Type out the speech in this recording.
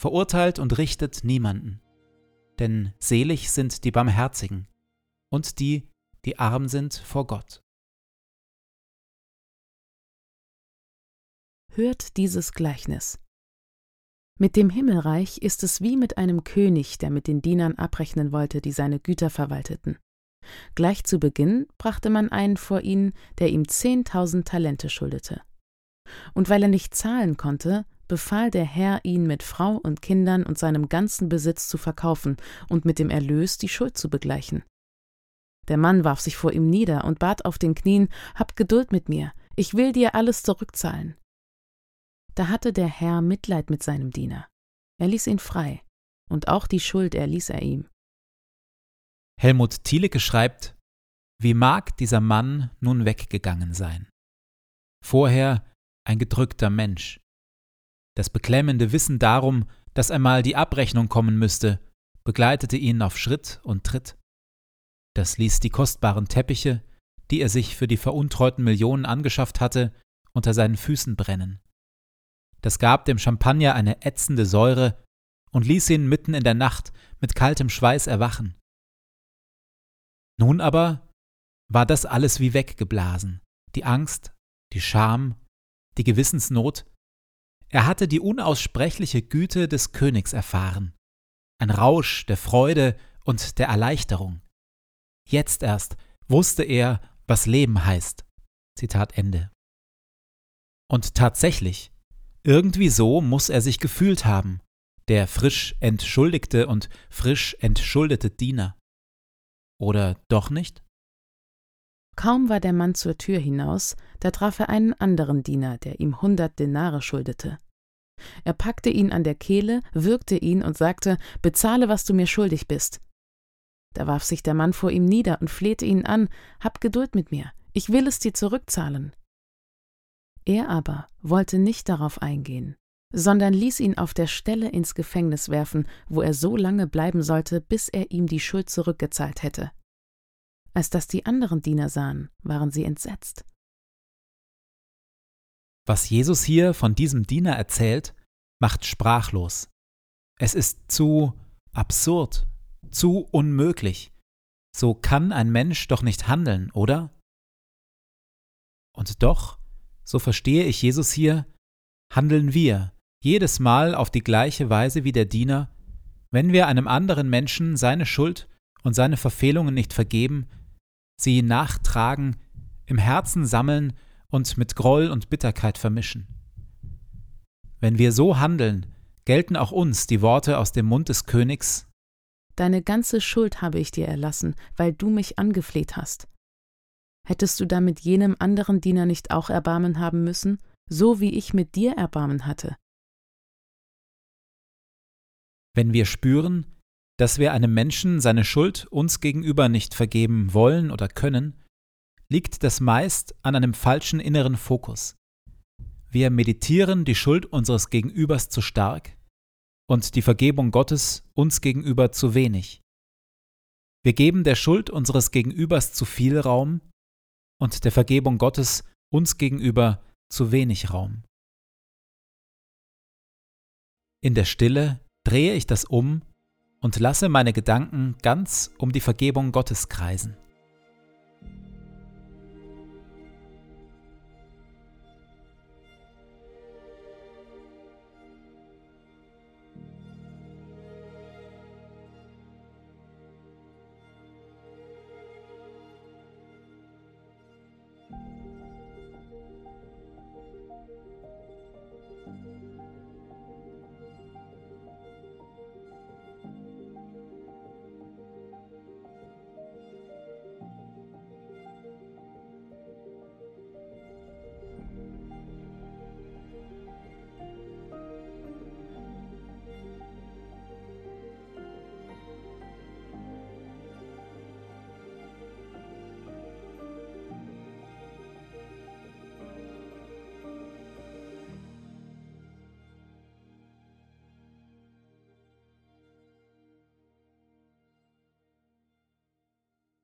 verurteilt und richtet niemanden. Denn selig sind die Barmherzigen und die, die arm sind vor Gott. Hört dieses Gleichnis. Mit dem Himmelreich ist es wie mit einem König, der mit den Dienern abrechnen wollte, die seine Güter verwalteten. Gleich zu Beginn brachte man einen vor ihn, der ihm zehntausend Talente schuldete. Und weil er nicht zahlen konnte, befahl der Herr, ihn mit Frau und Kindern und seinem ganzen Besitz zu verkaufen und mit dem Erlös die Schuld zu begleichen. Der Mann warf sich vor ihm nieder und bat auf den Knien Habt Geduld mit mir, ich will dir alles zurückzahlen. Da hatte der Herr Mitleid mit seinem Diener. Er ließ ihn frei, und auch die Schuld erließ er ihm. Helmut Thielicke schreibt, wie mag dieser Mann nun weggegangen sein? Vorher ein gedrückter Mensch, das beklemmende Wissen darum, dass einmal die Abrechnung kommen müsste, begleitete ihn auf Schritt und Tritt. Das ließ die kostbaren Teppiche, die er sich für die veruntreuten Millionen angeschafft hatte, unter seinen Füßen brennen. Das gab dem Champagner eine ätzende Säure und ließ ihn mitten in der Nacht mit kaltem Schweiß erwachen. Nun aber war das alles wie weggeblasen, die Angst, die Scham, die Gewissensnot, er hatte die unaussprechliche Güte des Königs erfahren, ein Rausch der Freude und der Erleichterung. Jetzt erst wusste er, was Leben heißt. Zitat Ende. Und tatsächlich, irgendwie so muss er sich gefühlt haben, der frisch entschuldigte und frisch entschuldete Diener. Oder doch nicht? Kaum war der Mann zur Tür hinaus, Da traf er einen anderen Diener, der ihm hundert Denare schuldete. Er packte ihn an der Kehle, würgte ihn und sagte Bezahle, was du mir schuldig bist. Da warf sich der Mann vor ihm nieder und flehte ihn an Hab Geduld mit mir, ich will es dir zurückzahlen. Er aber wollte nicht darauf eingehen, sondern ließ ihn auf der Stelle ins Gefängnis werfen, wo er so lange bleiben sollte, bis er ihm die Schuld zurückgezahlt hätte. Als das die anderen Diener sahen, waren sie entsetzt. Was Jesus hier von diesem Diener erzählt, macht sprachlos. Es ist zu absurd, zu unmöglich. So kann ein Mensch doch nicht handeln, oder? Und doch, so verstehe ich Jesus hier, handeln wir jedes Mal auf die gleiche Weise wie der Diener, wenn wir einem anderen Menschen seine Schuld und seine Verfehlungen nicht vergeben, sie nachtragen, im Herzen sammeln und mit Groll und Bitterkeit vermischen. Wenn wir so handeln, gelten auch uns die Worte aus dem Mund des Königs Deine ganze Schuld habe ich dir erlassen, weil du mich angefleht hast. Hättest du damit jenem anderen Diener nicht auch Erbarmen haben müssen, so wie ich mit dir Erbarmen hatte? Wenn wir spüren, dass wir einem Menschen seine Schuld uns gegenüber nicht vergeben wollen oder können, liegt das meist an einem falschen inneren Fokus. Wir meditieren die Schuld unseres Gegenübers zu stark und die Vergebung Gottes uns gegenüber zu wenig. Wir geben der Schuld unseres Gegenübers zu viel Raum und der Vergebung Gottes uns gegenüber zu wenig Raum. In der Stille drehe ich das um und lasse meine Gedanken ganz um die Vergebung Gottes kreisen.